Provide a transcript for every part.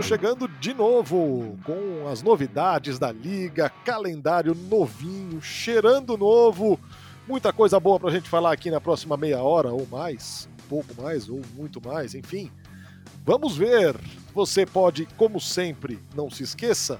Estamos chegando de novo com as novidades da liga, calendário novinho, cheirando novo, muita coisa boa pra gente falar aqui na próxima meia hora ou mais, um pouco mais ou muito mais, enfim. Vamos ver. Você pode, como sempre, não se esqueça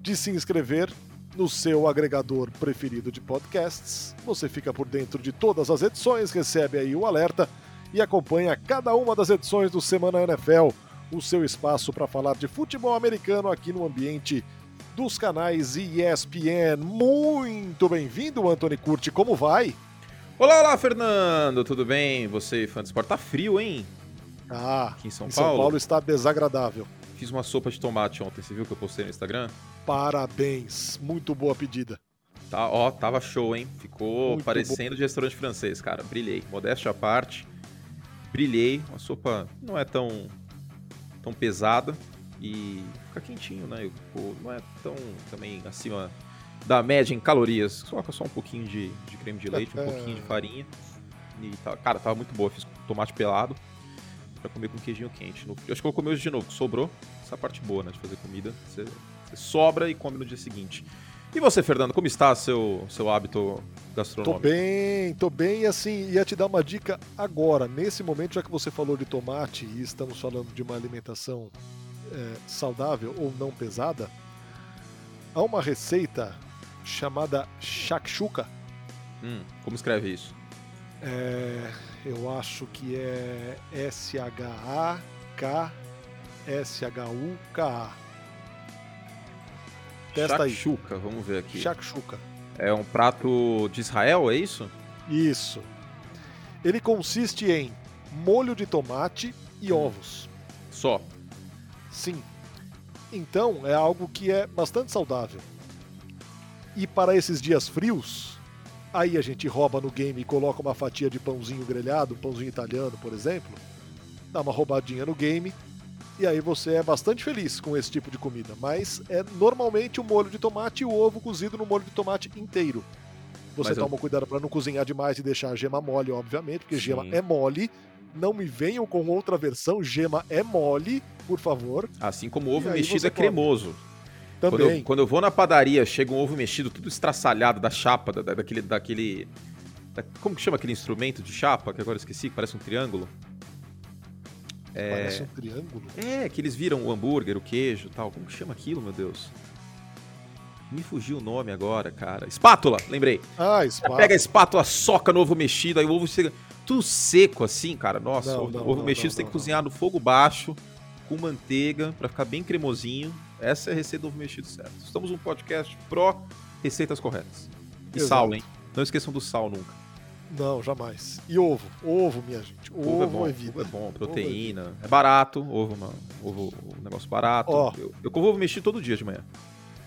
de se inscrever no seu agregador preferido de podcasts. Você fica por dentro de todas as edições, recebe aí o alerta e acompanha cada uma das edições do Semana NFL, o seu espaço para falar de futebol americano aqui no ambiente dos canais ESPN. Muito bem-vindo, Anthony Curti, como vai? Olá, olá, Fernando, tudo bem? Você, fã de esporte, tá frio, hein? Ah, aqui em São, em Paulo. São Paulo está desagradável. Fiz uma sopa de tomate ontem, você viu que eu postei no Instagram? Parabéns, muito boa pedida. Tá, ó, tava show, hein? Ficou muito parecendo bom. de restaurante francês, cara. Brilhei. Modéstia à parte. Brilhei. Uma sopa não é tão tão pesada e fica quentinho, né? Não é tão também acima da média em calorias. Coloca só um pouquinho de, de creme de leite, um é. pouquinho de farinha. E tá, cara, tava muito boa. Fiz tomate pelado para comer com queijinho quente. Eu acho que eu vou comer hoje de novo. Sobrou essa parte boa, né? De fazer comida. Você, você sobra e come no dia seguinte. E você, Fernando, como está seu, seu hábito gastronômico? Tô bem, tô bem e assim, ia te dar uma dica agora, nesse momento, já que você falou de tomate e estamos falando de uma alimentação é, saudável ou não pesada, há uma receita chamada shakshuka. Hum, como escreve isso? É, eu acho que é S-H-A-K-S-H-U-K-A. Testa Shakshuka, vamos ver aqui. Shakshuka. É um prato de Israel, é isso? Isso. Ele consiste em molho de tomate e hum. ovos. Só? Sim. Então é algo que é bastante saudável. E para esses dias frios, aí a gente rouba no game e coloca uma fatia de pãozinho grelhado, pãozinho italiano, por exemplo. Dá uma roubadinha no game, e aí você é bastante feliz com esse tipo de comida. Mas é normalmente o molho de tomate e o ovo cozido no molho de tomate inteiro. Você Mas toma eu... cuidado para não cozinhar demais e deixar a gema mole, obviamente, porque Sim. gema é mole. Não me venham com outra versão, gema é mole, por favor. Assim como ovo mexido é cremoso. Também. Quando eu, quando eu, vou na padaria, chega um ovo mexido tudo estraçalhado da chapa, da, daquele. daquele da, como que chama aquele instrumento de chapa, que agora eu esqueci, que parece um triângulo? É... Parece um triângulo. É, que eles viram o hambúrguer, o queijo tal. Como que chama aquilo, meu Deus? Me fugiu o nome agora, cara. Espátula, lembrei. Ah, espátula. Pega a espátula, soca no ovo mexido, aí o ovo chega tudo seco assim, cara. Nossa, não, o ovo não, mexido não, tem que cozinhar no fogo baixo, com manteiga, para ficar bem cremosinho. Essa é a receita do ovo mexido certo. Estamos um podcast pró receitas corretas. E Exato. sal, hein? Não esqueçam do sal nunca. Não, jamais. E ovo. Ovo, minha gente. Ovo, ovo é bom. É vida. Ovo é bom, proteína. É, é, barato. Ovo, mano. Ovo, um negócio barato. Ó, eu, eu como ovo mexido todo dia de manhã.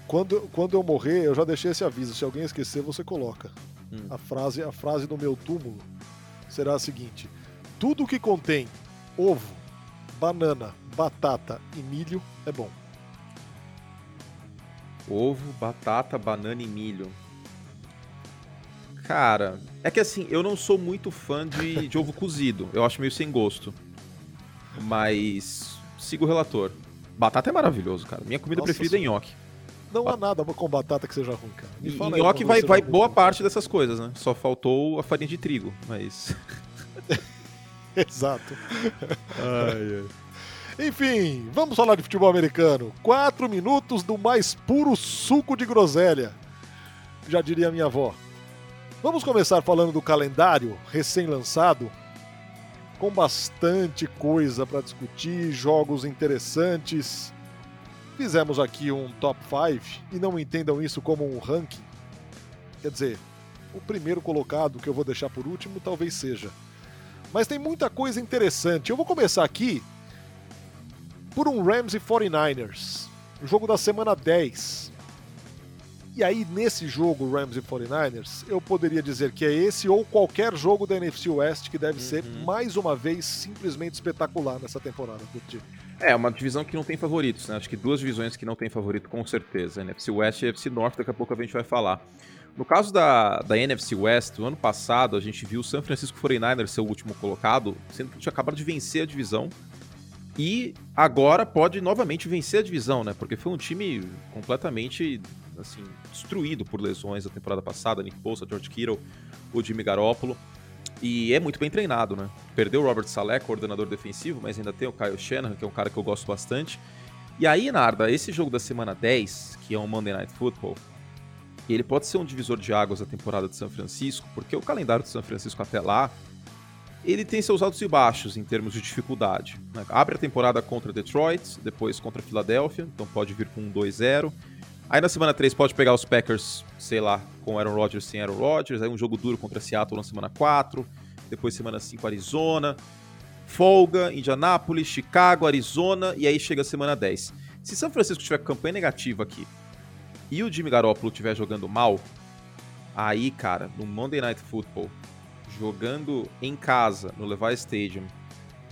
Quando, quando eu morrer, eu já deixei esse aviso. Se alguém esquecer, você coloca. Hum. A, frase, a frase do meu túmulo será a seguinte: Tudo que contém ovo, banana, batata e milho é bom. Ovo, batata, banana e milho. Cara, é que assim, eu não sou muito fã de, de ovo cozido. Eu acho meio sem gosto. Mas sigo o relator. Batata é maravilhoso, cara. Minha comida Nossa, preferida é nhoque. Não há nada com batata que seja ruim, cara. Me fala nhoque vai, vai boa parte dessas coisas, né? Só faltou a farinha de trigo, mas. Exato. ai, ai. Enfim, vamos falar de futebol americano. Quatro minutos do mais puro suco de groselha. Já diria minha avó. Vamos começar falando do calendário recém-lançado, com bastante coisa para discutir, jogos interessantes. Fizemos aqui um top 5 e não entendam isso como um ranking. Quer dizer, o primeiro colocado que eu vou deixar por último talvez seja. Mas tem muita coisa interessante. Eu vou começar aqui por um Rams e 49ers, o jogo da semana 10. E aí, nesse jogo, Rams e 49ers, eu poderia dizer que é esse ou qualquer jogo da NFC West que deve uhum. ser, mais uma vez, simplesmente espetacular nessa temporada, Curti. É, uma divisão que não tem favoritos, né? Acho que duas divisões que não tem favorito, com certeza. NFC West e NFC North, daqui a pouco a gente vai falar. No caso da, da NFC West, no ano passado, a gente viu o San Francisco 49ers ser o último colocado, sendo que tinha acabado de vencer a divisão E agora pode novamente vencer a divisão, né? Porque foi um time completamente assim, destruído por lesões da temporada passada, Nick Bosa, George Kittle, o Jimmy Garoppolo. E é muito bem treinado, né? Perdeu o Robert Saleh, coordenador defensivo, mas ainda tem o Kyle Shanahan, que é um cara que eu gosto bastante. E aí, Narda, esse jogo da semana 10, que é um Monday Night Football, ele pode ser um divisor de águas da temporada de São Francisco, porque o calendário de São Francisco até lá ele tem seus altos e baixos em termos de dificuldade. Né? Abre a temporada contra Detroit, depois contra Filadélfia, então pode vir com um 2-0. Aí na semana 3 pode pegar os Packers, sei lá, com Aaron Rodgers sem Aaron Rodgers, aí um jogo duro contra Seattle na semana 4, depois semana 5 Arizona, folga, Indianápolis, Chicago, Arizona, e aí chega a semana 10. Se São Francisco tiver campanha negativa aqui e o Jimmy Garoppolo estiver jogando mal, aí, cara, no Monday Night Football, jogando em casa, no Levi Stadium,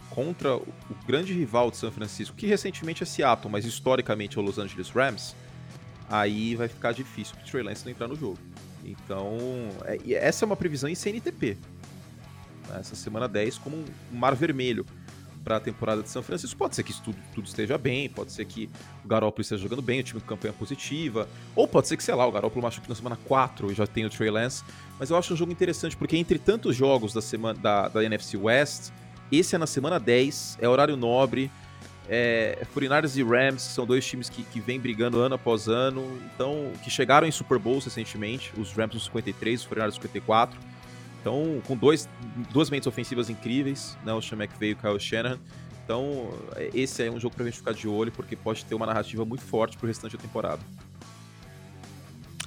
contra o grande rival de São Francisco, que recentemente é Seattle, mas historicamente é o Los Angeles Rams, aí vai ficar difícil para o Trey Lance não entrar no jogo. Então, é, essa é uma previsão em CNTP. Essa semana 10 como um mar vermelho para a temporada de São Francisco. Pode ser que tudo, tudo, esteja bem, pode ser que o Garoppolo esteja jogando bem, o time com campanha positiva, ou pode ser que, sei lá, o Garoppolo machuque na semana 4 e já tem o Trey Lance. Mas eu acho um jogo interessante, porque entre tantos jogos da, semana, da, da NFC West, esse é na semana 10, é horário nobre, é, 49ers e Rams são dois times que, que vêm brigando ano após ano, então que chegaram em Super Bowls recentemente, os Rams no 53, os 49ers no 54. Então, com dois, duas mentes ofensivas incríveis, né, o Sean McVay e o Kyle Shanahan. Então, esse é um jogo pra gente ficar de olho, porque pode ter uma narrativa muito forte pro restante da temporada.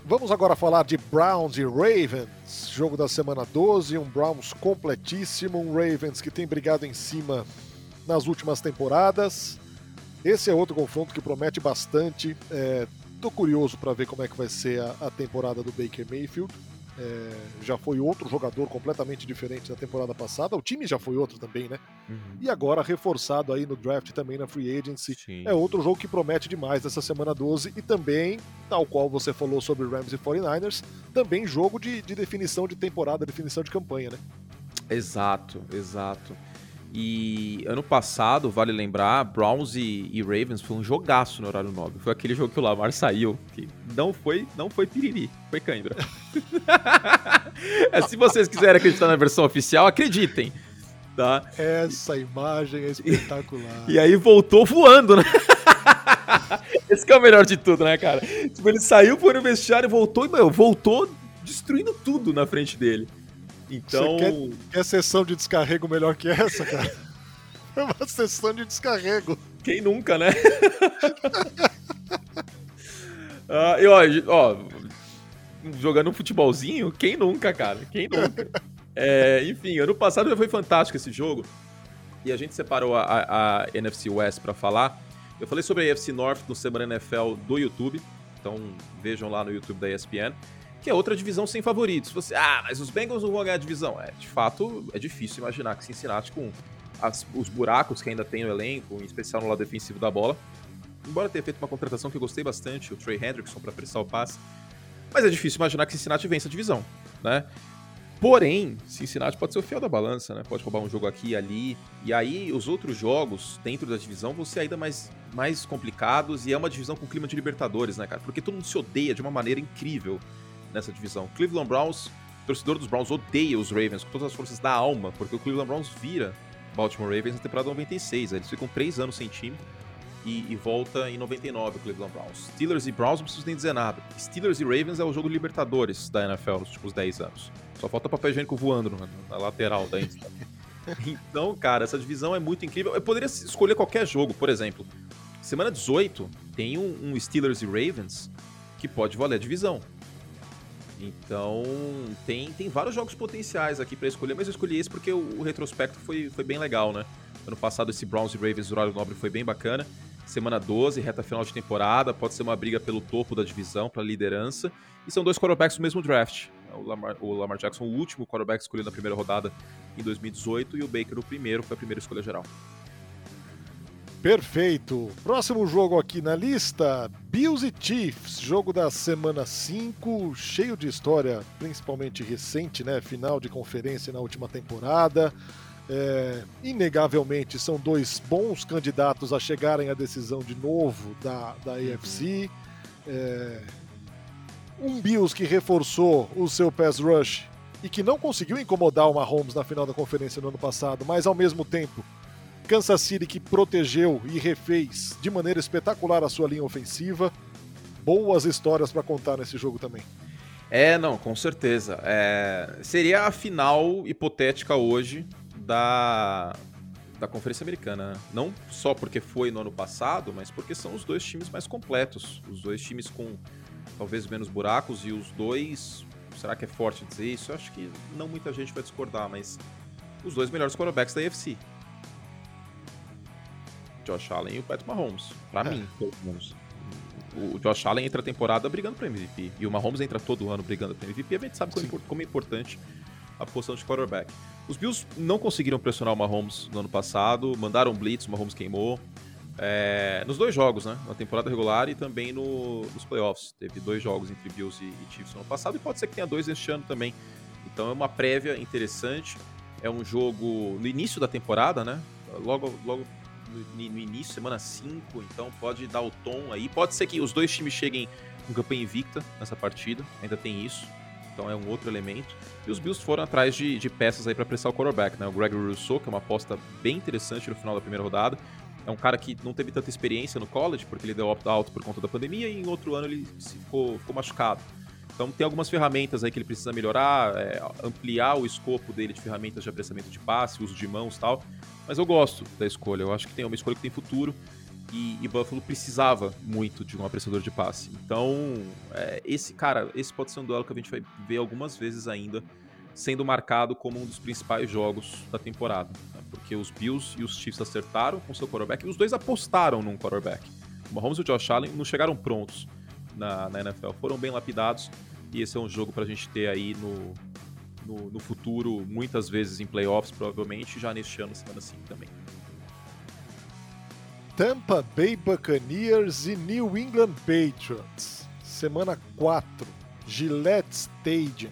Vamos agora falar de Browns e Ravens, jogo da semana 12, um Browns completíssimo, um Ravens que tem brigado em cima nas últimas temporadas. Esse é outro confronto que promete bastante. É, tô curioso para ver como é que vai ser a, a temporada do Baker Mayfield. É, já foi outro jogador completamente diferente da temporada passada. O time já foi outro também, né? Uhum. E agora reforçado aí no draft também na free agency. Sim. É outro jogo que promete demais nessa semana 12 e também, tal qual você falou sobre Rams e 49ers, também jogo de, de definição de temporada, definição de campanha, né? Exato, exato. E ano passado, vale lembrar, Browns e, e, Ravens foi um jogaço no horário nobre. Foi aquele jogo que o Lamar saiu, que não foi, não foi piriri, foi cãibra. é, se vocês quiserem acreditar na versão oficial, acreditem. Tá? Essa imagem é espetacular. E, e aí voltou voando, né? Esse que é o melhor de tudo, né, cara? Tipo, ele saiu, foi no vestiário, voltou e, meu, voltou destruindo tudo na frente dele. Então. Você quer, quer sessão de descarrego melhor que essa, cara? É uma sessão de descarrego. Quem nunca, né? ah, e ó, ó, jogando um futebolzinho, quem nunca, cara? Quem nunca? É, enfim, ano passado já foi fantástico esse jogo. E a gente separou a, a, a NFC West para falar. Eu falei sobre a NFC North no Semana NFL do YouTube. Então vejam lá no YouTube da ESPN que é outra divisão sem favoritos. Você, ah, mas os Bengals não vão ganhar a divisão. É, de fato, é difícil imaginar que Cincinnati, com as, os buracos que ainda tem no elenco, em especial no lado defensivo da bola, embora tenha feito uma contratação que eu gostei bastante, o Trey Hendrickson para apressar o passe, mas é difícil imaginar que Cincinnati vença a divisão, né? Porém, Cincinnati pode ser o fiel da balança, né? Pode roubar um jogo aqui e ali. E aí, os outros jogos dentro da divisão vão ser ainda mais, mais complicados. E é uma divisão com clima de Libertadores, né, cara? Porque todo mundo se odeia de uma maneira incrível nessa divisão. Cleveland Browns, torcedor dos Browns odeia os Ravens com todas as forças da alma, porque o Cleveland Browns vira Baltimore Ravens na temporada 96. Eles ficam três anos sem time e, e, volta em 99 o Cleveland Browns. Steelers e Browns não preciso nem dizer nada. Steelers e Ravens é o jogo de Libertadores da NFL nos últimos 10 anos. Só falta papel higiênico voando na, na lateral da Então, cara, essa divisão é muito incrível. Eu poderia escolher qualquer jogo, por exemplo. Semana 18 tem um, um Steelers e Ravens que pode valer a divisão. Então, tem, tem vários jogos potenciais aqui para escolher, mas eu escolhi esse porque o, o, retrospecto foi, foi bem legal, né? Ano passado, esse Browns e Ravens horário nobre foi bem bacana. Semana 12, reta final de temporada, pode ser uma briga pelo topo da divisão, para liderança. E são dois quarterbacks do mesmo draft. O Lamar, o Lamar Jackson, o último quarterback escolhido na primeira rodada em 2018, e o Baker, o primeiro, foi a primeira escolha geral. Perfeito. Próximo jogo aqui na lista: Bills e Chiefs, jogo da semana 5, cheio de história, principalmente recente, né? Final de conferência na última temporada. É, inegavelmente são dois bons candidatos a chegarem à decisão de novo da, da AFC. É, um Bills que reforçou o seu pass rush e que não conseguiu incomodar o Mahomes na final da conferência no ano passado, mas ao mesmo tempo Kansas City que protegeu e refez de maneira espetacular a sua linha ofensiva. Boas histórias para contar nesse jogo também. É, não, com certeza. É, seria a final hipotética hoje da, da Conferência Americana. Né? Não só porque foi no ano passado, mas porque são os dois times mais completos. Os dois times com talvez menos buracos e os dois. Será que é forte dizer isso? Eu acho que não muita gente vai discordar, mas os dois melhores quarterbacks da AFC. Josh Allen e o Pat Mahomes. Pra é. mim, pelo menos. O Josh Allen entra a temporada brigando para MVP. E o Mahomes entra todo ano brigando para MVP. A gente sabe como, como é importante a posição de quarterback. Os Bills não conseguiram pressionar o Mahomes no ano passado, mandaram blitz, o Mahomes queimou. É, nos dois jogos, né? Na temporada regular e também no, nos playoffs. Teve dois jogos entre Bills e, e Chiefs no ano passado e pode ser que tenha dois este ano também. Então é uma prévia interessante. É um jogo no início da temporada, né? Logo, logo no, início, semana 5, então pode dar o tom aí. Pode ser que os dois times cheguem com campanha invicta nessa partida, ainda tem isso. Então é um outro elemento. E os Bills foram atrás de, de peças aí para pressar o quarterback, né? O Gregory Rousseau, que é uma aposta bem interessante no final da primeira rodada. É um cara que não teve tanta experiência no college, porque ele deu opt-out por conta da pandemia, e em outro ano ele ficou, ficou machucado. Então tem algumas ferramentas aí que ele precisa melhorar, é, ampliar o escopo dele de ferramentas de apressamento de passe, uso de mãos tal. Mas eu gosto da escolha. Eu acho que tem uma escolha que tem futuro. E, e Buffalo precisava muito de um apressador de passe. Então, é, esse cara, esse pode ser um duelo que a gente vai ver algumas vezes ainda sendo marcado como um dos principais jogos da temporada. Né? Porque os Bills e os Chiefs acertaram com seu quarterback e os dois apostaram num quarterback. O Mahomes e o Josh Allen não chegaram prontos na, na NFL, foram bem lapidados e esse é um jogo para a gente ter aí no, no, no, futuro, muitas vezes em playoffs, provavelmente, já neste ano, semana 5 também. Tampa Bay Buccaneers e New England Patriots. Semana 4, Gillette Stadium.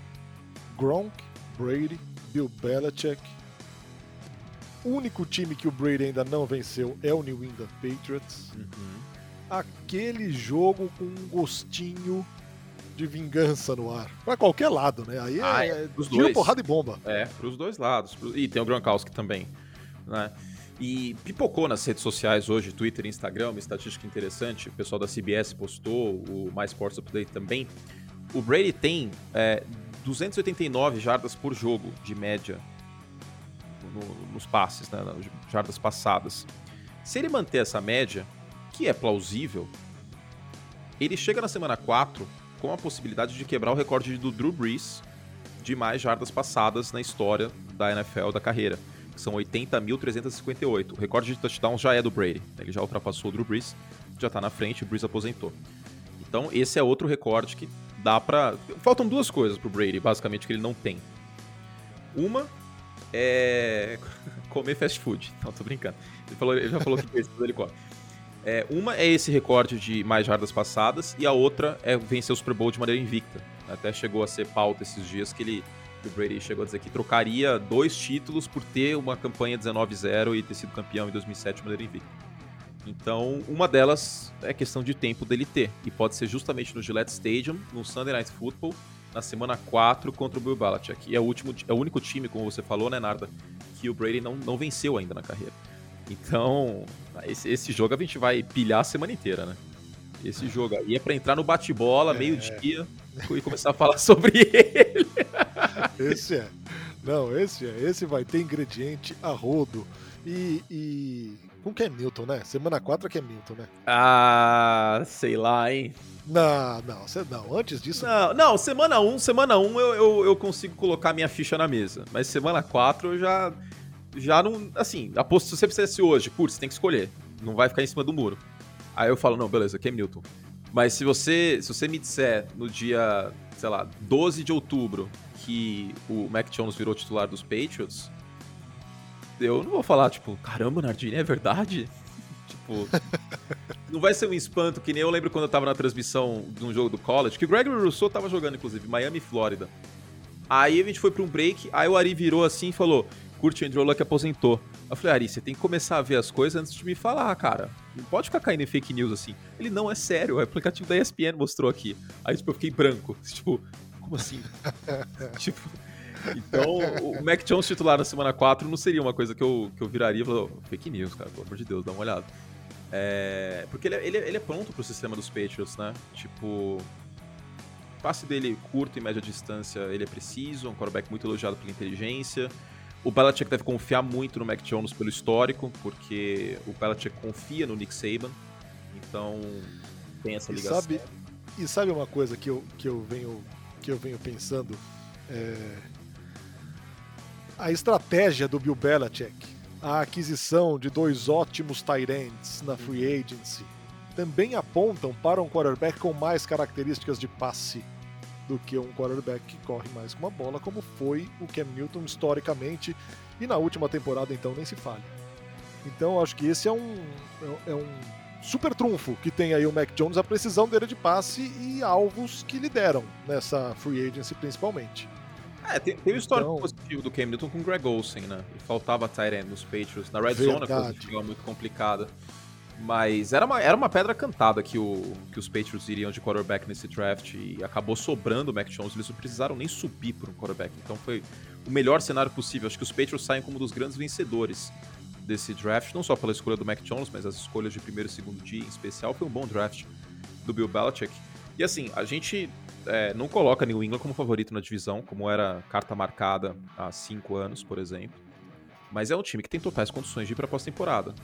Gronk, Brady, Bill Belichick. O único time que o Brady ainda não venceu é o New England Patriots. Uhum. Aquele jogo com um gostinho de vingança no ar. Pra qualquer lado, né? Aí ah, é, é dois. porrada e bomba. É, pros dois lados. E tem o Gronkowski também, né? E pipocou nas redes sociais hoje, Twitter e Instagram, uma estatística interessante. O pessoal da CBS postou, o Mais Sports Update também. O Brady tem é, 289 jardas por jogo, de média, no, nos passes, né, jardas passadas. Se ele manter essa média, que é plausível, ele chega na semana 4 com a possibilidade de quebrar o recorde do Drew Brees de mais jardas passadas na história da NFL da carreira, que são 80.358. O recorde de touchdowns já é do Brady, ele já ultrapassou o Drew Brees, já tá na frente, o Brees aposentou. Então esse é outro recorde que dá pra... Faltam duas coisas pro Brady, basicamente, que ele não tem. Uma é comer fast food. Não, tô brincando. Ele, falou, ele já falou que precisa, ele come. É, uma é esse recorde de mais jardas passadas e a outra é vencer o Super Bowl de maneira invicta. Até chegou a ser pauta esses dias que ele que o Brady chegou a dizer que trocaria dois títulos por ter uma campanha 19-0 e ter sido campeão em 2007 de maneira invicta. Então, uma delas é questão de tempo dele ter. E pode ser justamente no Gillette Stadium, no Sunday Night Football, na semana 4 contra o Bill Belichick. E é o, último, é o único time, como você falou, né, Narda, que o Brady não, não venceu ainda na carreira. Então, esse, esse jogo a gente vai pilhar a semana inteira, né? Esse jogo aí é pra entrar no bate-bola, é. meio-dia, e começar a falar sobre ele. Esse é. Não, esse é. Esse vai ter ingrediente a rodo. E. e... Como que é Milton, né? Semana 4 é que é Milton, né? Ah, sei lá, hein? Não, não, não. Antes disso. Não, não semana 1, um, semana 1 um eu, eu, eu, consigo colocar minha ficha na mesa. Mas semana 4 eu já já não. Assim, aposto se você precisasse hoje, putz, você tem que escolher. Não vai ficar em cima do muro. Aí eu falo, não, beleza, Cam Newton. Mas se você, se você me disser no dia, sei lá, 12 de outubro que o Mac Jones virou titular dos Patriots, eu não vou falar, tipo, caramba, Nardini, é verdade? tipo, não vai ser um espanto que nem eu lembro quando eu tava na transmissão de um jogo do college, que o Gregory Rousseau tava jogando, inclusive, Miami e Flórida. Aí a gente foi pra um break, aí o Ari virou assim e falou: Kurt Andrew Luck aposentou. Eu falei, Ari, você tem que começar a ver as coisas antes de me falar, cara. Não pode ficar caindo em fake news assim. Ele, não, é sério, o aplicativo da ESPN mostrou aqui. Aí, tipo, eu fiquei branco. Tipo, como assim? tipo... Então, o Mac Jones titular na semana 4 não seria uma coisa que eu, que eu viraria e falaria, fake news, cara, pelo amor de Deus, dá uma olhada. É, porque ele, é, ele, é, ele é pronto pro sistema dos Patriots, né? Tipo, o passe dele curto e média distância, ele é preciso, é um quarterback muito elogiado pela inteligência. O Belichick deve confiar muito no Mac Jones pelo histórico, porque o Belichick confia no Nick Saban. Então, tem essa ligação. E sabe, e sabe uma coisa que eu, que eu, venho, que eu venho pensando? É, a estratégia do Bill Belichick, a aquisição de dois ótimos tight ends na free agency, também apontam para um quarterback com mais características de passe do que um quarterback que corre mais com uma bola, como foi o Cam Newton historicamente, e na última temporada então nem se fale. Então acho que esse é um, é um super trunfo que tem aí o Mac Jones, a precisão dele de passe e alvos que lhe deram nessa free agency principalmente. É, tem, tem o histórico então... positivo do Cam Newton com o Greg Olsen, né? E faltava Tyrant nos Patriots. Na Red Verdade. Zone a coisa muito complicada. Mas era uma, era uma pedra cantada que, o, que os Patriots iriam de quarterback nesse draft e acabou sobrando o Mac Jones. Eles não precisaram nem subir por um quarterback. Então foi o melhor cenário possível. Acho que os Patriots saem como um dos grandes vencedores desse draft, não só pela escolha do Mac Jones, mas as escolhas de primeiro e segundo dia em especial. Foi um bom draft do Bill Belichick. E assim, a gente é, não coloca New England como favorito na divisão, como era carta marcada há cinco anos, por exemplo. Mas é um time que tem totais condições de ir para pós-temporada.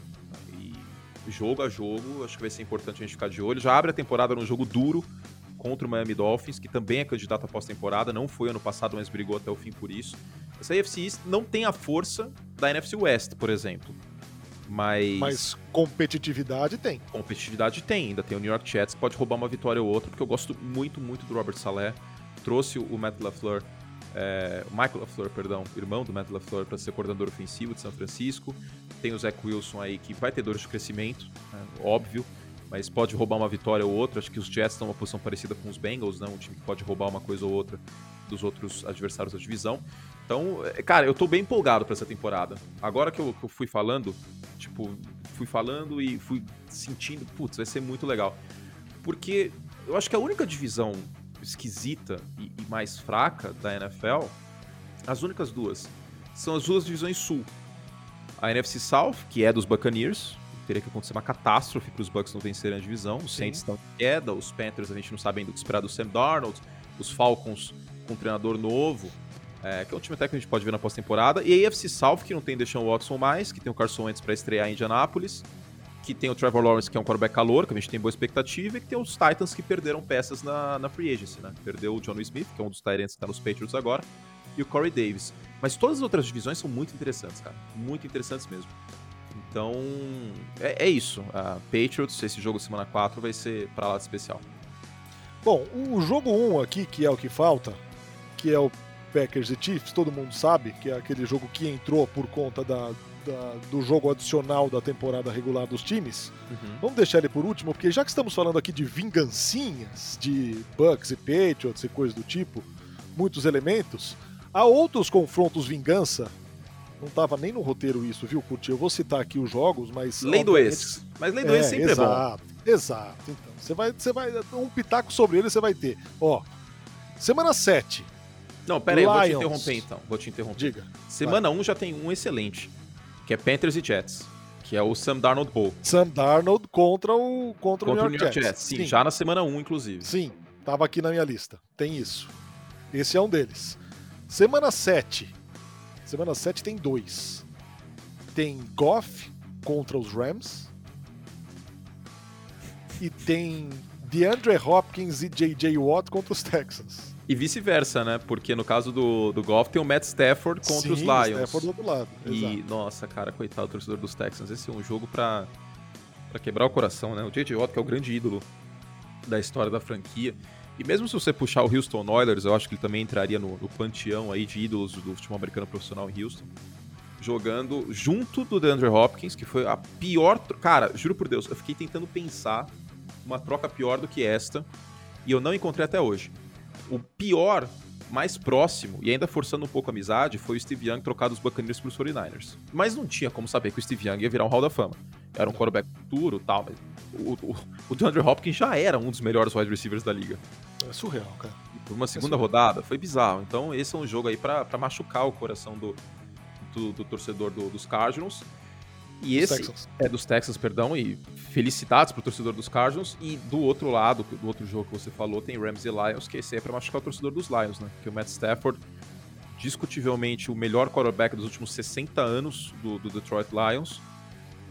Jogo a jogo, acho que vai ser importante a gente ficar de olho. Já abre a temporada num jogo duro contra o Miami Dolphins, que também é candidato à pós-temporada. Não foi ano passado, mas brigou até o fim por isso. Essa AFC East não tem a força da NFC West, por exemplo. Mas... Mas competitividade tem. Competitividade tem. Ainda tem o New York Jets que pode roubar uma vitória ou outra, porque eu gosto muito, muito do Robert Saleh. Trouxe o Matt LaFleur, é, Michael LaFleur, perdão, irmão do Matt LaFleur, para ser coordenador ofensivo de São Francisco. Tem o Zach Wilson aí que vai ter dores de crescimento, né, óbvio, mas pode roubar uma vitória ou outra. Acho que os Jets estão numa posição parecida com os Bengals, né, um time que pode roubar uma coisa ou outra dos outros adversários da divisão. Então, é, cara, eu tô bem empolgado para essa temporada. Agora que eu, que eu, fui falando, tipo, fui falando e fui sentindo, putz, vai ser muito legal. Porque eu acho que a única divisão esquisita e, e mais fraca da NFL, as únicas duas, são as duas divisões sul. A NFC South, que é dos Buccaneers, teria que acontecer uma catástrofe para os Bucks não vencerem a divisão. Os Saints estão em queda, os Panthers a gente não sabe ainda o que esperar do Sam Darnold, os Falcons com um treinador novo, é, que é um time até que a gente pode ver na pós-temporada. E a AFC South, que não tem Deshaun Watson mais, que tem o Carson Wentz para estrear em Indianápolis, que tem o Trevor Lawrence, que é um quarterback calor, que a gente tem boa expectativa, e que tem os Titans, que perderam peças na, na free agency, né? Perdeu o John Smith, que é um dos Tyrants que está nos Patriots agora, e o Corey Davis. Mas todas as outras divisões são muito interessantes, cara. Muito interessantes mesmo. Então, é, é isso. A Patriots, esse jogo semana 4, vai ser para lá de especial. Bom, o jogo 1 aqui, que é o que falta, que é o Packers e Chiefs, todo mundo sabe, que é aquele jogo que entrou por conta da, da, do jogo adicional da temporada regular dos times. Uhum. Vamos deixar ele por último, porque já que estamos falando aqui de vingancinhas, de Bucks e Patriots e coisas do tipo, muitos elementos, há outros confrontos vingança. Não estava nem no roteiro isso, viu, Curti? Eu vou citar aqui os jogos, mas. Lei do ex. Mas lei do é, ex sempre exato, é bom. Exato. Então, você vai, você vai. Um pitaco sobre ele você vai ter. Ó, semana 7, não, pera aí, vou te interromper então. Vou te interromper. Diga. Semana 1 um já tem um excelente, que é Panthers e Jets, que é o Sam Darnold Bowl. Sam Darnold contra o, contra, contra o New York, York Jets. Jets. Sim, Sim, já na semana 1, um, inclusive. Sim, tava aqui na minha lista. Tem isso. Esse é um deles. Semana 7. Semana 7 tem dois. Tem Goff contra os Rams. E tem DeAndre Hopkins e J.J. Watt contra os Texans. E vice-versa, né? Porque no caso do, do Golf tem o Matt Stafford contra Sim, os Lions. Stafford do outro lado. E, exato. nossa, cara, coitado do torcedor dos Texans. Esse é um jogo pra, pra quebrar o coração, né? O J.J. Watt, que é o grande ídolo da história da franquia. E mesmo se você puxar o Houston Oilers, eu acho que ele também entraria no, no panteão aí de ídolos do futebol americano profissional em Houston. Jogando junto do DeAndre Hopkins, que foi a pior. Cara, juro por Deus, eu fiquei tentando pensar uma troca pior do que esta. E eu não encontrei até hoje o pior mais próximo, e ainda forçando um pouco a amizade, foi o Steve Young trocar dos Buccaneers pros 49ers. Mas não tinha como saber que o Steve Young ia virar um Hall da Fama. Era um quarterback futuro e tal, mas o, o, o DeAndre Hopkins já era um dos melhores wide receivers da liga. É surreal, cara. E por uma segunda é rodada, foi bizarro. Então esse é um jogo aí para machucar o coração do, do, do torcedor do, dos Cardinals. E esse Texans. é dos Texans, perdão, e felicidades pro torcedor dos Cardinals. E do outro lado, do outro jogo que você falou, tem Rams e Lions, que esse é para machucar o torcedor dos Lions, né? Que o Matt Stafford, discutivelmente o melhor quarterback dos últimos 60 anos do, do Detroit Lions.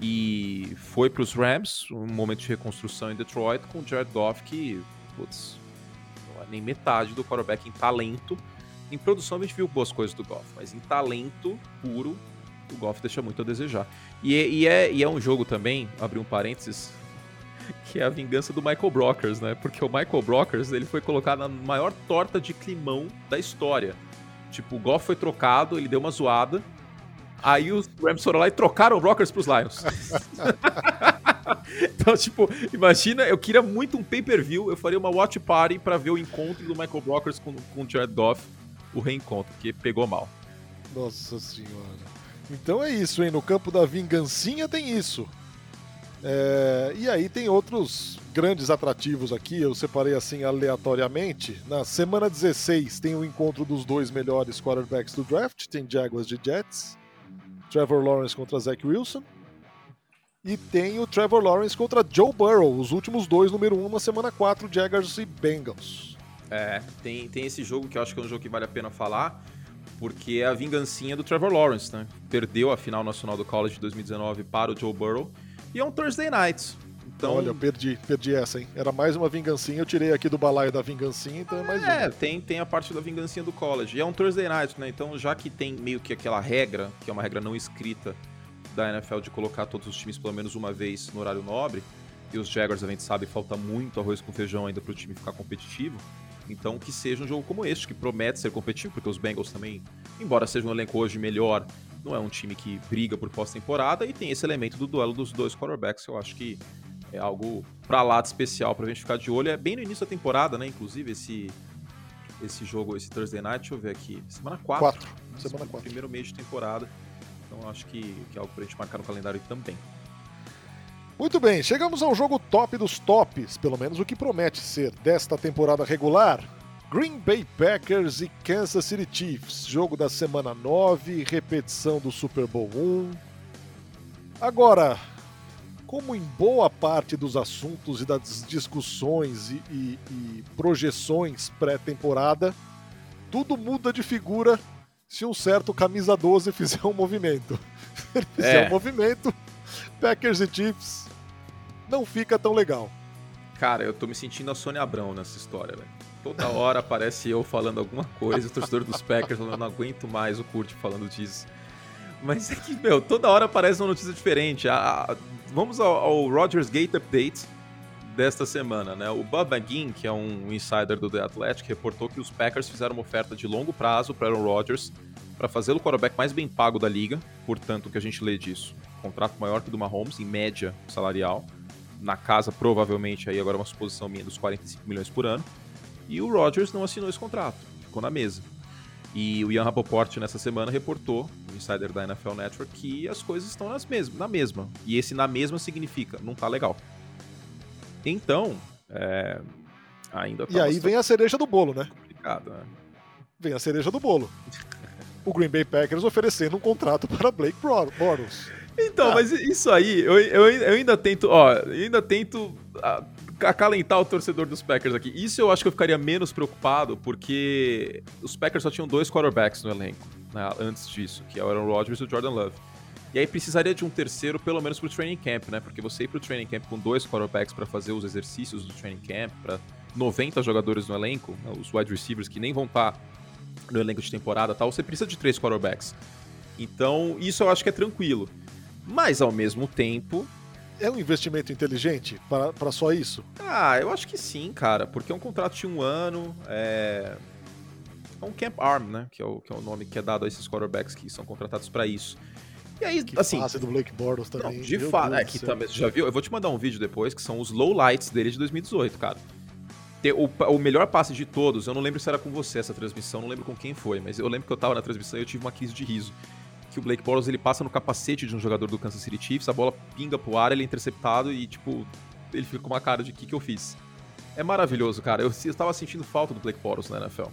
E foi para os Rams, um momento de reconstrução em Detroit, com o Jared Goff, que, putz, não é nem metade do quarterback em talento. Em produção a gente viu boas coisas do Goff, mas em talento puro, o Goff deixa muito a desejar. E, é, e, é, e é um jogo também, abrir um parênteses, que é a vingança do Michael Brockers, né? Porque o Michael Brockers ele foi colocado na maior torta de climão da história. Tipo, o Goff foi trocado, ele deu uma zoada. Aí os Rams foram lá e trocaram o Brockers pros Lions. então, tipo, imagina, eu queria muito um pay-per-view, eu faria uma watch party para ver o encontro do Michael Brockers com, com o Jared Goff, o reencontro, que pegou mal. Nossa senhora. Então é isso, hein? No campo da vingancinha tem isso. É, e aí tem outros grandes atrativos aqui, eu separei assim aleatoriamente. Na semana 16 tem o encontro dos dois melhores quarterbacks do draft, tem Jaguars de Jets, Trevor Lawrence contra Zach Wilson. E tem o Trevor Lawrence contra Joe Burrow, os últimos dois, número 1 um, na semana 4, Jaguars e Bengals. É, tem, tem esse jogo que eu acho que é um jogo que vale a pena falar porque é a vingancinha do Trevor Lawrence, né? Perdeu a final nacional do college de 2019 para o Joe Burrow e é um Thursday night. Então... Olha, eu perdi, perdi essa, hein? Era mais uma vingancinha, eu tirei aqui do balaio da vingancinha, então é mais É, tem, tem a parte da vingancinha do college. E é um Thursday night, né? Então, já que tem meio que aquela regra, que é uma regra não escrita da NFL de colocar todos os times pelo menos uma vez no horário nobre, e os Jaguars a gente sabe falta muito arroz com feijão ainda para o time ficar competitivo. Então, que seja um jogo como este, que promete ser competitivo, porque os Bengals também, embora seja um elenco hoje melhor, não é um time que briga por pós-temporada e tem esse elemento do duelo dos dois quarterbacks, eu acho que é algo pra lá de especial pra gente ficar de olho. É bem no início da temporada, né? Inclusive, esse, esse jogo, esse Thursday Night, deixa eu ver aqui. Semana 4. 4. Semana 4. Primeiro mês de temporada. Então acho que, que é algo pra gente marcar no calendário também. Muito bem, chegamos ao jogo top dos tops, pelo menos o que promete ser desta temporada regular. Green Bay Packers e Kansas City Chiefs, jogo da semana 9, repetição do Super Bowl 1. Agora, como em boa parte dos assuntos e das discussões e, e, e projeções pré-temporada, tudo muda de figura se um certo camisa 12 fizer um movimento. Se ele fizer é. um movimento, Packers e Chiefs não fica tão legal. Cara, eu tô me sentindo a Sônia Abrão nessa história, velho. Toda hora aparece eu falando alguma coisa, o torcedor dos Packers falando, eu não aguento mais o Kurt falando disso. Mas é que, meu, toda hora aparece uma notícia diferente. A, a, vamos ao, ao Rogers Gate Update desta semana, né? O Bob McGinn, que é um insider do The Athletic, reportou que os Packers fizeram uma oferta de longo prazo para Aaron Rodgers para fazer o quarterback mais bem pago da liga, portanto, o que a gente lê disso, contrato maior que o do Mahomes, em média salarial, na casa, provavelmente, aí agora uma suposição minha, dos 45 milhões por ano. E o Rodgers não assinou esse contrato, ficou na mesa. E o Ian Rapoport, nessa semana, reportou, o insider da NFL Network, que as coisas estão nas mesmas, na mesma. E esse na mesma significa, não tá legal. Então, é, ainda tá E aí vem a cereja do bolo, né? Complicado, né? Vem a cereja do bolo. o Green Bay Packers oferecendo um contrato para Blake Bortles. Então, ah. mas isso aí, eu, eu, eu, ainda tento, ó, eu ainda tento ah, acalentar o torcedor dos Packers aqui. Isso eu acho que eu ficaria menos preocupado, porque os Packers só tinham dois quarterbacks no elenco, né, antes disso, que é o Aaron Rodgers e o Jordan Love. E aí precisaria de um terceiro, pelo menos pro training camp, né? Porque você ir pro training camp com dois quarterbacks para fazer os exercícios do training camp, para 90 jogadores no elenco, né, os wide receivers que nem vão estar tá no elenco de temporada tal, você precisa de três quarterbacks. Então, isso eu acho que é tranquilo. Mas ao mesmo tempo. É um investimento inteligente para só isso? Ah, eu acho que sim, cara. Porque é um contrato de um ano. É, é um Camp Arm, né? Que é, o, que é o nome que é dado a esses quarterbacks que são contratados para isso. E aí, que assim. Fase do Blake Bortles também. Não, de fato, é que também. Já viu? Eu vou te mandar um vídeo depois que são os lowlights dele de 2018, cara. o, o, melhor passe de todos, eu não lembro se era com você essa transmissão, não lembro com quem foi, mas eu lembro que eu tava na transmissão e eu tive uma crise de riso. Que o Blake Bortles ele passa no capacete de um jogador do Kansas City Chiefs, a bola pinga pro ar, ele é interceptado e, tipo, ele fica com uma cara de que que eu fiz. É maravilhoso, cara. Eu, eu tava sentindo falta do Blake Bortles na NFL.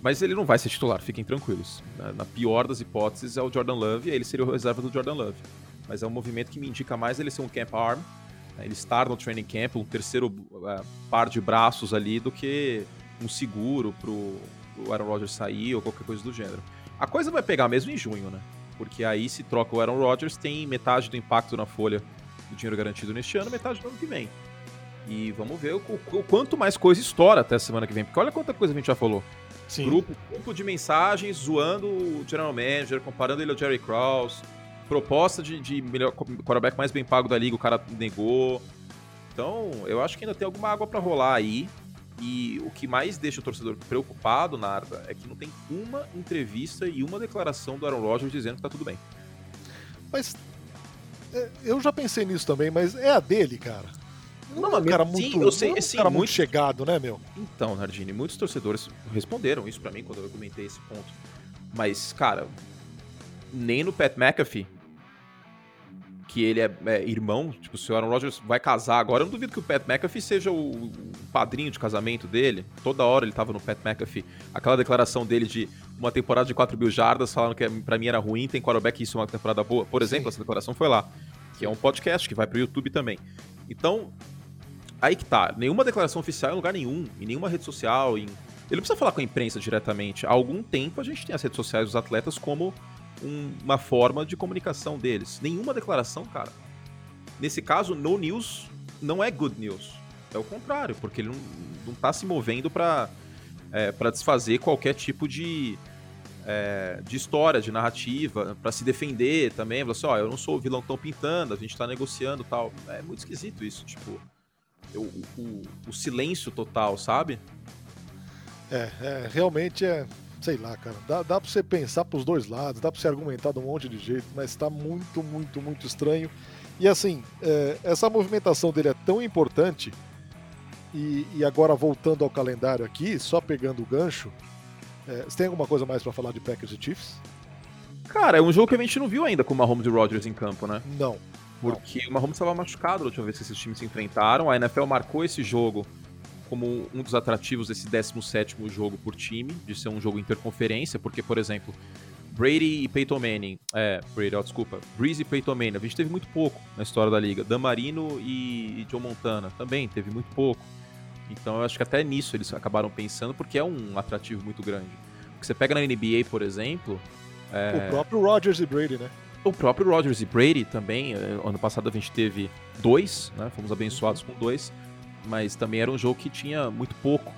Mas ele não vai ser titular, fiquem tranquilos. Na, na pior das hipóteses é o Jordan Love, e ele seria o reserva do Jordan Love. Mas é um movimento que me indica mais ele ser um camp arm, né, ele estar no training camp, um terceiro uh, par de braços ali, do que um seguro pro, pro Aaron Rodgers sair ou qualquer coisa do gênero. A coisa vai pegar mesmo em junho, né? Porque aí se troca o Aaron Rodgers, tem metade do impacto na folha do dinheiro garantido neste ano, metade do ano que vem. E vamos ver o, o, o quanto mais coisa estoura até a semana que vem, porque olha quanta coisa a gente já falou. Sim. Grupo, grupo de mensagens zoando o general manager, comparando ele ao Jerry Krause, proposta de, de melhor quarterback mais bem pago da liga, o cara negou. Então, eu acho que ainda tem alguma água para rolar aí. E o que mais deixa o torcedor preocupado, Narda, é que não tem uma entrevista e uma declaração do Aaron Rodgers dizendo que tá tudo bem. Mas é, eu já pensei nisso também, mas é a dele, cara. Não, é um cara muito, sim, eu sei, é um sim, cara muito chegado, né, meu? Então, Nardini, muitos torcedores responderam isso para mim quando eu comentei esse ponto. Mas, cara, nem no Pat McAfee que ele é, é, irmão, tipo, o Aaron Rodgers vai casar agora. Eu não duvido que o Pat McAfee seja o, o, padrinho de casamento dele. Toda hora ele tava no Pat McAfee. Aquela declaração dele de uma temporada de 4 mil jardas, falando que pra mim era ruim, tem quarterback isso é uma temporada boa. Por exemplo, Sim. essa declaração foi lá. Que é um podcast que vai pro YouTube também. Então, aí que tá. Nenhuma declaração oficial em lugar nenhum, em nenhuma rede social, em... Ele não precisa falar com a imprensa diretamente. Há algum tempo a gente tem as redes sociais dos atletas como um, uma forma de comunicação deles. Nenhuma declaração, cara. Nesse caso, no news não é good news. É o contrário, porque ele não, não tá se movendo para é, pra desfazer qualquer tipo de, é, de história, de narrativa, para se defender também. Falar assim, ó, oh, eu não sou o vilão que pintando, a gente tá negociando tal. É muito esquisito isso, tipo. O, o, o silêncio total, sabe? É, é, realmente é, sei lá, cara, dá, dá pra você pensar pros dois lados, dá pra você argumentar de um monte de jeito, mas tá muito, muito, muito estranho. E assim, é, essa movimentação dele é tão importante, e, e, agora voltando ao calendário aqui, só pegando o gancho, é, você tem alguma coisa mais para falar de Packers e Chiefs? Cara, é um jogo que a gente não viu ainda com o Mahomes e Rodgers em campo, né? Não. Porque não. o Mahomes estava machucado da última vez que esses times se enfrentaram, a NFL marcou esse jogo como um dos atrativos desse 17 jogo por time, de ser um jogo interconferência, porque, por exemplo, Brady e Peyton Manning, é, Brady, ó, desculpa, Breeze e Peyton Manning, a gente teve muito pouco na história da liga. Dan Marino e, e Joe Montana também teve muito pouco. Então eu acho que até nisso eles acabaram pensando, porque é um atrativo muito grande. O que você pega na NBA, por exemplo. É... O próprio Rodgers e Brady, né? O próprio Rodgers e Brady também. É, ano passado a gente teve dois, né? Fomos abençoados com dois mas também era um jogo que tinha muito pouco.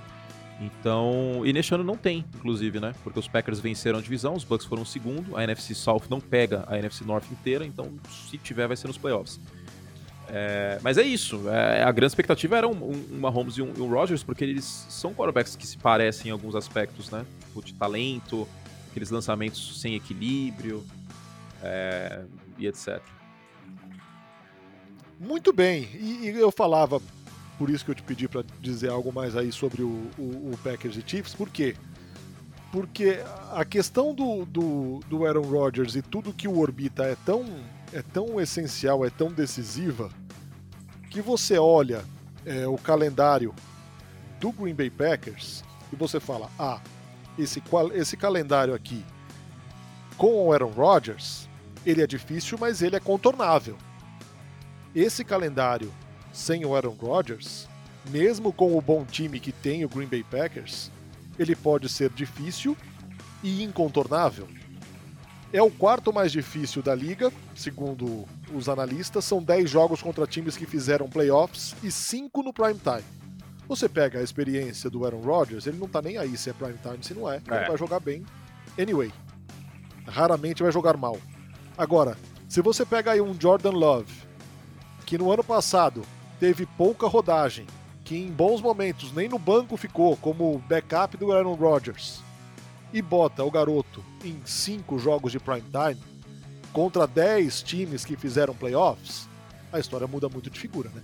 Então, e neste ano não tem, inclusive, né? Porque os Packers venceram a divisão, os Bucks foram o segundo, a NFC South não pega a NFC North inteira, então se tiver vai ser nos playoffs. É, mas é isso, é, a grande expectativa era um, um, um Mahomes e um, um Rodgers, porque eles são quarterbacks que se parecem em alguns aspectos, né? Tipo, de talento, aqueles lançamentos sem equilíbrio é, e etc. Muito bem, e, e eu falava por isso que eu te pedi para dizer algo mais aí sobre o, o, o, Packers e Chiefs. Por quê? Porque a questão do, do, do Aaron Rodgers e tudo que o orbita é tão, é tão essencial, é tão decisiva, que você olha é, o calendário do Green Bay Packers e você fala: ah, esse, esse calendário aqui com o Aaron Rodgers, ele é difícil, mas ele é contornável. Esse calendário sem o Aaron Rodgers, mesmo com o bom time que tem o Green Bay Packers, ele pode ser difícil e incontornável. É o quarto mais difícil da liga, segundo os analistas. São 10 jogos contra times que fizeram playoffs e 5 no prime time. Você pega a experiência do Aaron Rodgers, ele não tá nem aí se é prime time, se não é. é. Ele vai jogar bem anyway. Raramente vai jogar mal. Agora, se você pega aí um Jordan Love, que no ano passado teve pouca rodagem, que em bons momentos nem no banco ficou como backup do Aaron Rodgers, e bota o garoto em cinco jogos de prime time contra 10 times que fizeram playoffs, a história muda muito de figura, né?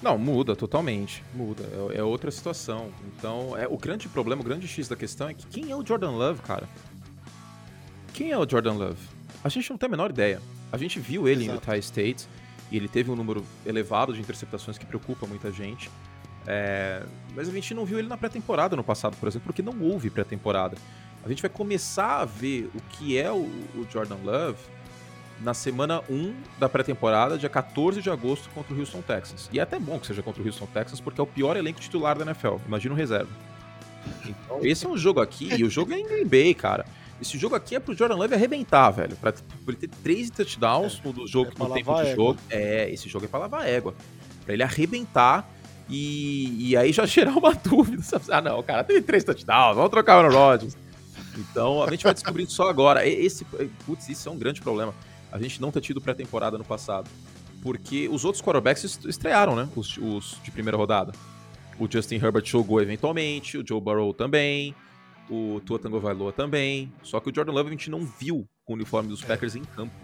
Não, muda totalmente. Muda. É, é, outra situação. Então, é, o grande problema, o grande X da questão é que quem é o Jordan Love, cara? Quem é o Jordan Love? A gente não tem a menor ideia. A gente viu ele Exato. em Utah State e ele teve um número elevado de interceptações que preocupa muita gente. É, mas a gente não viu ele na pré-temporada no passado, por exemplo, porque não houve pré-temporada. A gente vai começar a ver o que é o, o Jordan Love na semana 1 da pré-temporada, dia 14 de agosto, contra o Houston Texans. E é até bom que seja contra o Houston Texans, porque é o pior elenco titular da NFL. Imagina o reserva. Então, esse é um jogo aqui, e o jogo é em Green Bay, cara. Esse jogo aqui é pro Jordan Love arrebentar, velho. Pra, pra ele ter três touchdowns é, no, jogo, é no tempo de jogo. É, esse jogo é pra lavar égua. Pra ele arrebentar e, e aí já gerar uma dúvida. Ah, não, cara, teve três touchdowns, vamos trocar o Rodgers. Então, a gente vai descobrir isso só agora. Esse, putz, isso é um grande problema. A gente não ter tido pré-temporada no passado. Porque os outros quarterbacks estrearam, né? Os, os de primeira rodada. O Justin Herbert jogou eventualmente, o Joe Burrow também, o Tua Tagovailoa também. Só que o Jordan Love a gente não viu com o uniforme dos é. Packers em campo.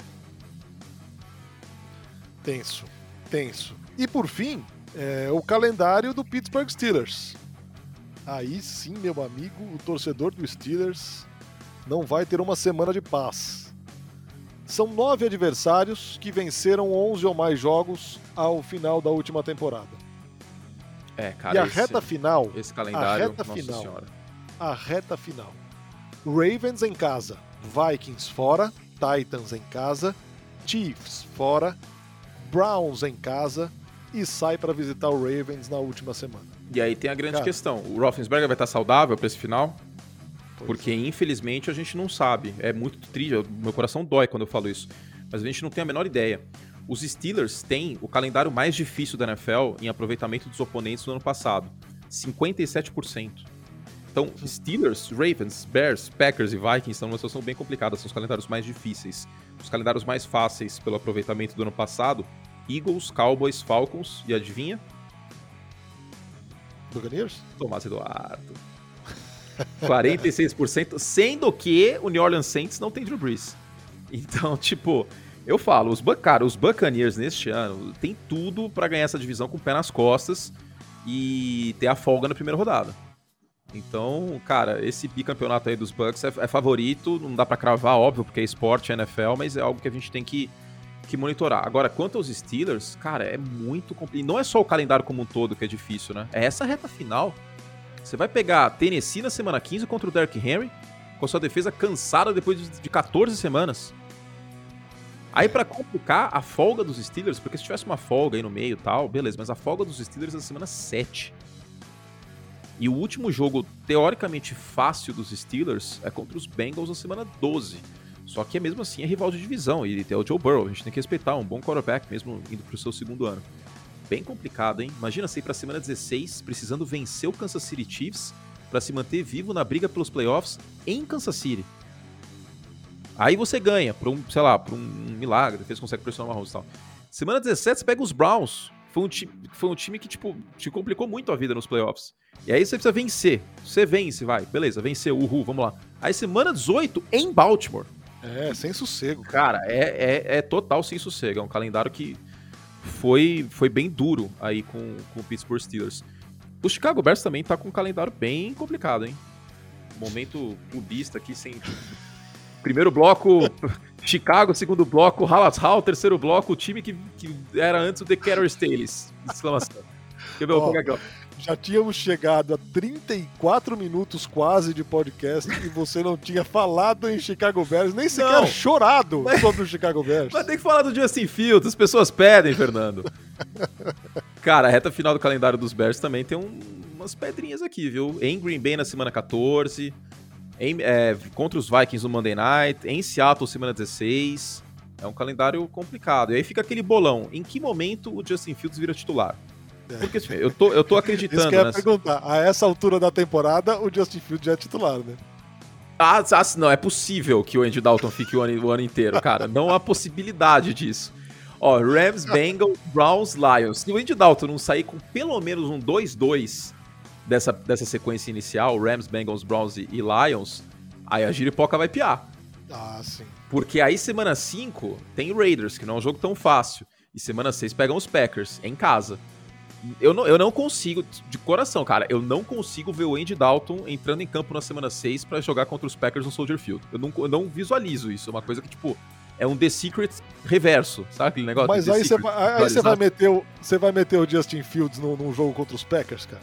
Tenso, tenso. E por fim, é, o calendário do Pittsburgh Steelers. Aí sim, meu amigo, o torcedor do Steelers não vai ter uma semana de paz. São nove adversários que venceram 11 ou mais jogos ao final da última temporada. É, cara. E a esse, reta final. Esse calendário, a reta final, senhora. A reta final. Ravens em casa, Vikings fora, Titans em casa, Chiefs fora, Browns em casa e sai para visitar o Ravens na última semana. E aí tem a grande Cara, questão: o Roethlisberger vai estar saudável para esse final? Porque é. infelizmente a gente não sabe. É muito triste, meu coração dói quando eu falo isso. Mas a gente não tem a menor ideia. Os Steelers têm o calendário mais difícil da NFL em aproveitamento dos oponentes no ano passado: 57%. Então, Steelers, Ravens, Bears, Packers e Vikings estão numa situação bem complicada. São os calendários mais difíceis. Os calendários mais fáceis pelo aproveitamento do ano passado: Eagles, Cowboys, Falcons e adivinha? Buccaneers? Tomás Eduardo. 46%, sendo que o New Orleans Saints não tem Drew Brees. Então, tipo, eu falo, os, cara, os Buccaneers neste ano tem tudo para ganhar essa divisão com o pé nas costas e ter a folga na primeira rodada. Então, cara, esse bicampeonato aí dos Bucks é, é favorito, não dá para cravar, óbvio, porque é esporte, é NFL, mas é algo que a gente tem que, que monitorar. Agora, quanto aos Steelers, cara, é muito complicado. Não é só o calendário como um todo que é difícil, né? É essa reta final você vai pegar Tennessee na semana 15 contra o Derrick Henry, com sua defesa cansada depois de 14 semanas. Aí para complicar a folga dos Steelers, porque se tivesse uma folga aí no meio e tal, beleza, mas a folga dos Steelers é na semana 7. E o último jogo teoricamente fácil dos Steelers é contra os Bengals na semana 12. Só que é mesmo assim é rival de divisão e tem o Joe Burrow, a gente tem que respeitar um bom quarterback mesmo indo pro seu segundo ano bem complicado, hein? Imagina você ir pra semana 16 precisando vencer o Kansas City Chiefs para se manter vivo na briga pelos playoffs em Kansas City. Aí você ganha, por um, sei lá, por um milagre, fez consegue pressionar o Mahomes e tal. Semana 17 você pega os Browns. Foi um, time, foi um time que, tipo, te complicou muito a vida nos playoffs. E aí você precisa vencer. Você vence, vai. Beleza, venceu, uhul, vamos lá. Aí semana 18 em Baltimore. É, sem sossego. Cara, é, é, é total sem sossego. É um calendário que foi, foi bem duro aí com, com o Pittsburgh Steelers. O Chicago Bears também tá com um calendário bem complicado, hein? Momento clubista aqui, sem. Primeiro bloco, Chicago, segundo bloco, Hallas Hall, terceiro bloco, o time que, que era antes o The Carrier Stales. Exclamação. Quer ver? Oh, aqui, ó. Já tínhamos chegado a 34 minutos quase de podcast e você não tinha falado em Chicago Bears, nem sequer não, chorado mas, sobre o Chicago Bears. Mas tem que falar do Justin Fields, as pessoas pedem, Fernando. Cara, a reta final do calendário dos Bears também tem um, umas pedrinhas aqui, viu? Em Green Bay na semana 14, em, é, contra os Vikings no Monday Night, em Seattle semana 16. É um calendário complicado. E aí fica aquele bolão. Em que momento o Justin Fields vira titular? Porque assim, eu tô, eu tô acreditando. Isso que eu nessa... perguntar. A essa altura da temporada, o Justin Fields já é titular, né? Ah, ah, não, é possível que o Andy Dalton fique o ano, o ano inteiro, cara. Não há possibilidade disso. Ó, Rams, Bengals, Browns, Lions. Se o Andy Dalton não sair com pelo menos um 2-2 dessa, dessa sequência inicial, Rams, Bengals, Browns e, e Lions, aí a giripoca vai piar. Ah, sim. Porque aí semana 5 tem Raiders, que não é um jogo tão fácil. E semana 6 pegam os Packers, em casa. Eu não, eu não consigo, de coração, cara, eu não consigo ver o Andy Dalton entrando em campo na semana 6 para jogar contra os Packers no Soldier Field. Eu não, eu não visualizo isso. É uma coisa que, tipo, é um The Secret reverso, sabe aquele negócio? Mas aí você vai, aí vai, meter o, você vai meter o Justin Fields num, num jogo contra os Packers, cara?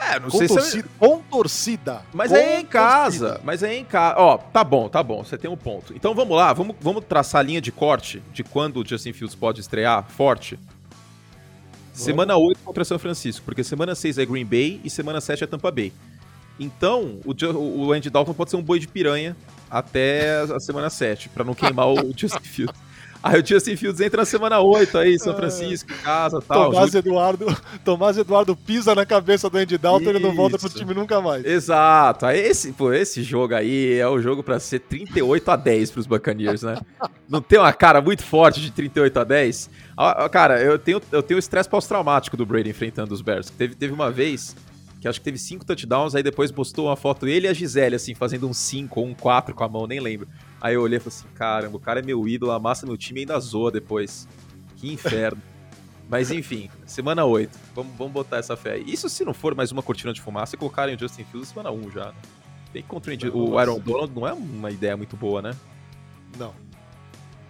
É, não com sei torcida, se. Com torcida. Mas com aí é em casa. torcida. Mas aí é em casa. Ó, tá bom, tá bom. Você tem um ponto. Então vamos lá, vamos, vamos traçar a linha de corte de quando o Justin Fields pode estrear forte. Semana 8 contra São Francisco, porque semana 6 é Green Bay e semana 7 é Tampa Bay. Então, o, o Andy Dalton pode ser um boi de piranha até a semana 7, pra não queimar o Justin Fields. Aí o Justin Fields entra na semana 8 aí, São Francisco, em casa e tal. Tomás Eduardo, Tomás Eduardo pisa na cabeça do Andy Dalton e ele não volta pro time nunca mais. Exato. Esse, pô, esse jogo aí é o jogo pra ser 38 a 10 pros Buccaneers, né? Não tem uma cara muito forte de 38 a 10? Ah, ah, Cara, eu tenho eu tenho estresse pós-traumático do Brady enfrentando os Bears. Teve, teve uma vez que acho que teve cinco touchdowns, aí depois postou uma foto ele e a Gisele, assim, fazendo um 5 ou um 4 com a mão, nem lembro. Aí eu olhei e falei assim, caramba, o cara é meu ídolo, amassa meu time e ainda zoa depois. Que inferno. Mas enfim, semana 8. Vamos, vamos botar essa fé aí. Isso se não for mais uma cortina de fumaça e colocarem o Justin Fields semana 1 já. né? Bem que contra o o. Aaron Donald não é uma ideia muito boa, né? Não.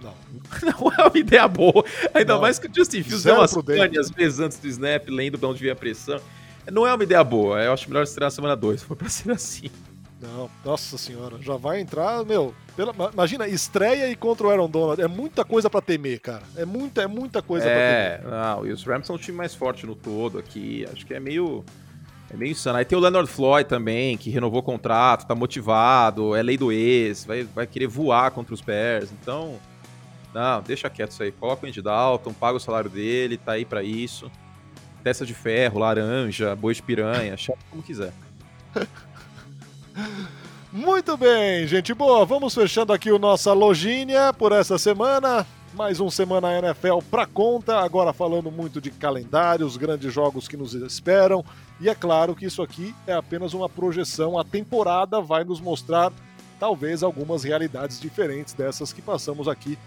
Não. Não é uma ideia boa. Ainda Não. mais que o Justin Fields Zero deu umas pane às vezes antes do snap, lendo de onde vinha a pressão. Não é uma ideia boa. Eu acho melhor estrear na semana 2, se for pra ser assim. Não, nossa senhora, já vai entrar, meu. pela- imagina, estreia e contra o Aaron Donald. É muita coisa pra temer, cara. É muita, é muita coisa pra temer. É, não, e os Rams são o time mais forte no todo aqui. Acho que é meio. É meio insano. Aí tem o Leonard Floyd também, que renovou o contrato, tá motivado, é lei do ex, vai, vai querer voar contra os Bears. Então, não, deixa quieto isso aí. Coloca o Andy Dalton, paga o salário dele, tá aí pra isso. Testa de ferro, laranja, boi de piranha, chama como quiser. Muito bem, gente boa. Vamos fechando aqui o nossa lojinha por essa semana. Mais um Semana NFL pra conta. Agora falando muito de calendário, os grandes jogos que nos esperam. E é claro que isso aqui é apenas uma projeção. A temporada vai nos mostrar talvez algumas realidades diferentes dessas que passamos aqui.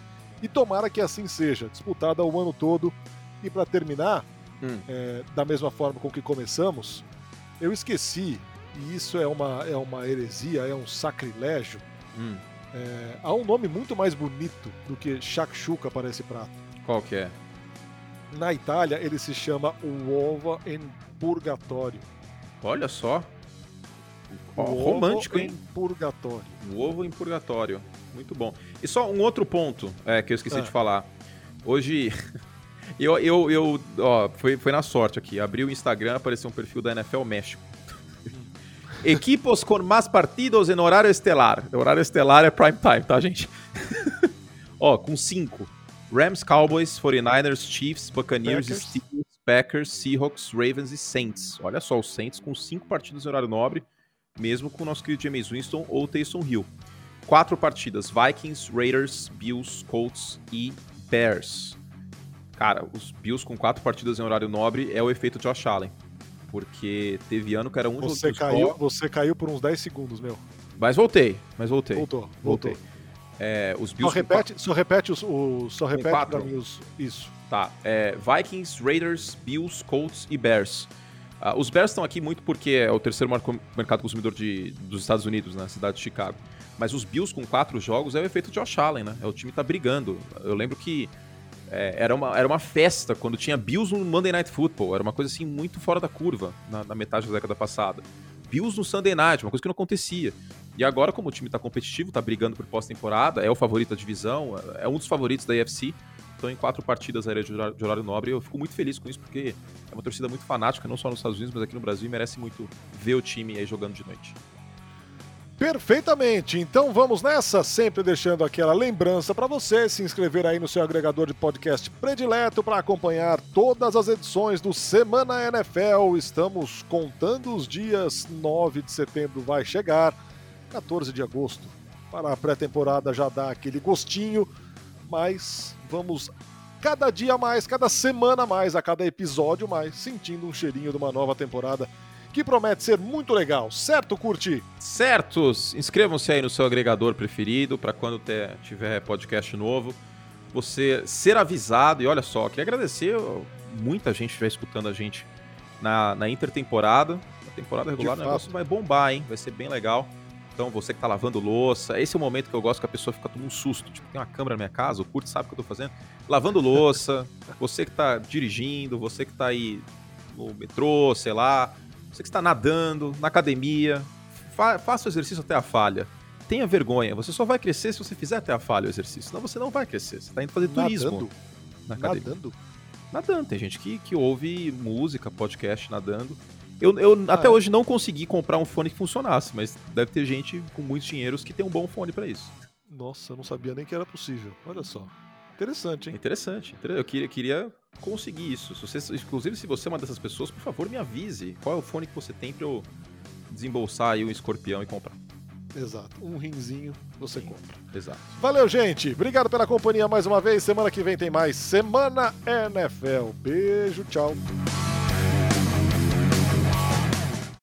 E tomara que assim seja, disputada o ano todo. E para terminar, Hum. é, da mesma forma com que começamos, eu esqueci, e isso é uma, é uma heresia, é um sacrilégio. Hum, é, há um nome muito mais bonito do que shakshuka para esse prato. qual que é? Na Itália, ele se chama uova em purgatório. Olha só. Romântico, em hein? purgatório. O ovo em purgatório. Muito bom. E só um outro ponto é, que eu esqueci Ah. de falar. Hoje. Eu, eu, eu ó, foi, foi na sorte aqui. Abri o Instagram, apareceu um perfil da NFL México. Equipos com mais partidos em horário estelar. Horário estelar é prime time, tá, gente? ó, com cinco. Rams, Cowboys, 49ers, Chiefs, Buccaneers, Packers. Steelers, Packers, Seahawks, Ravens e Saints. Olha só, os Saints com cinco partidos em horário nobre, mesmo com o nosso querido James Winston ou Taysom Hill. Quatro partidas: Vikings, Raiders, Bills, Colts e Bears. Cara, os Bills com quatro partidas em horário nobre é o efeito Josh Allen. Porque teve ano que era um Você caiu, você caiu por uns 10 segundos, meu. Mas voltei, mas voltei. Voltou, voltou. Voltei. É, os Só Bills com repete, só repete, os, o, só repete quatro? pra mim os, isso. Tá. É, Vikings, Raiders, Bills, Colts e Bears. Ah, os Bears estão aqui muito porque é o terceiro mercado consumidor de, dos Estados Unidos, na cidade de Chicago. Mas os Bills com quatro jogos é o efeito Josh Allen, né? É, o time tá brigando. Eu lembro que é, era, uma, era uma festa quando tinha Bills no Monday Night Football. Era uma coisa assim muito fora da curva na, na metade da década passada. Bills no Sunday Night, uma coisa que não acontecia. E agora, como o time tá competitivo, tá brigando por pós-temporada, é o favorito da divisão, é um dos favoritos da AFC. Estão em quatro partidas aéreas de horário nobre. Eu fico muito feliz com isso, porque é uma torcida muito fanática, não só nos Estados Unidos, mas aqui no Brasil, e merece muito ver o time aí jogando de noite. Perfeitamente. Então vamos nessa, sempre deixando aquela lembrança para você se inscrever aí no seu agregador de podcast predileto para acompanhar todas as edições do Semana NFL. Estamos contando os dias, 9 de setembro vai chegar, 14 de agosto. Para a pré-temporada já dá aquele gostinho, mas vamos cada dia mais, cada semana mais, a cada episódio mais, sentindo um cheirinho de uma nova temporada que promete ser muito legal, certo, Curti? Certos! Inscrevam-se aí no seu agregador preferido para quando ter- tiver podcast novo. você ser avisado. E olha só, queria agradecer muita gente já escutando a gente na, na intertemporada. Na temporada regular o negócio vai bombar, hein? Vai ser bem legal. Então, você que tá lavando louça, esse é o momento que eu gosto que a pessoa fica tomando um susto. Tipo, tem uma câmera na minha casa, o Kurt sabe o que eu tô fazendo. Lavando louça, você que tá dirigindo, você que tá aí no metrô, sei lá, você que está nadando, na academia, fa faça o exercício até a falha. Tenha vergonha, você só vai crescer se você fizer até a falha o exercício, senão você não vai crescer. Você está indo fazer nadando. turismo na academia. Nadando? Nadando, tem gente que, que ouve música, podcast nadando. Eu, eu ah, até é. hoje não consegui comprar um fone que funcionasse, mas deve ter gente com muitos dinheiros que tem um bom fone para isso. Nossa, eu não sabia nem que era possível. Olha só. Interessante, hein? Interessante. Eu queria, queria conseguir isso. Se você, inclusive, se você é uma dessas pessoas, por favor, me avise qual é o fone que você tem para eu desembolsar aí um escorpião e comprar. Exato. Um rinzinho você Sim. compra. Exato. Valeu, gente. Obrigado pela companhia mais uma vez. Semana que vem tem mais Semana NFL. Beijo, tchau.